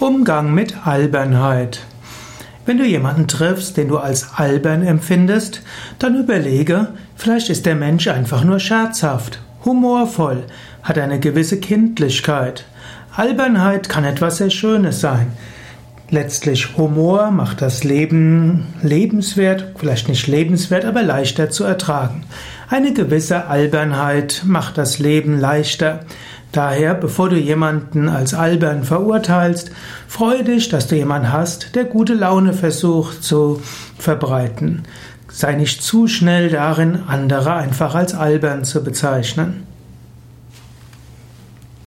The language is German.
Umgang mit Albernheit. Wenn du jemanden triffst, den du als albern empfindest, dann überlege, vielleicht ist der Mensch einfach nur scherzhaft, humorvoll, hat eine gewisse Kindlichkeit. Albernheit kann etwas sehr Schönes sein. Letztlich Humor macht das Leben lebenswert, vielleicht nicht lebenswert, aber leichter zu ertragen. Eine gewisse Albernheit macht das Leben leichter. Daher, bevor du jemanden als albern verurteilst, freue dich, dass du jemanden hast, der gute Laune versucht zu verbreiten. Sei nicht zu schnell darin, andere einfach als albern zu bezeichnen.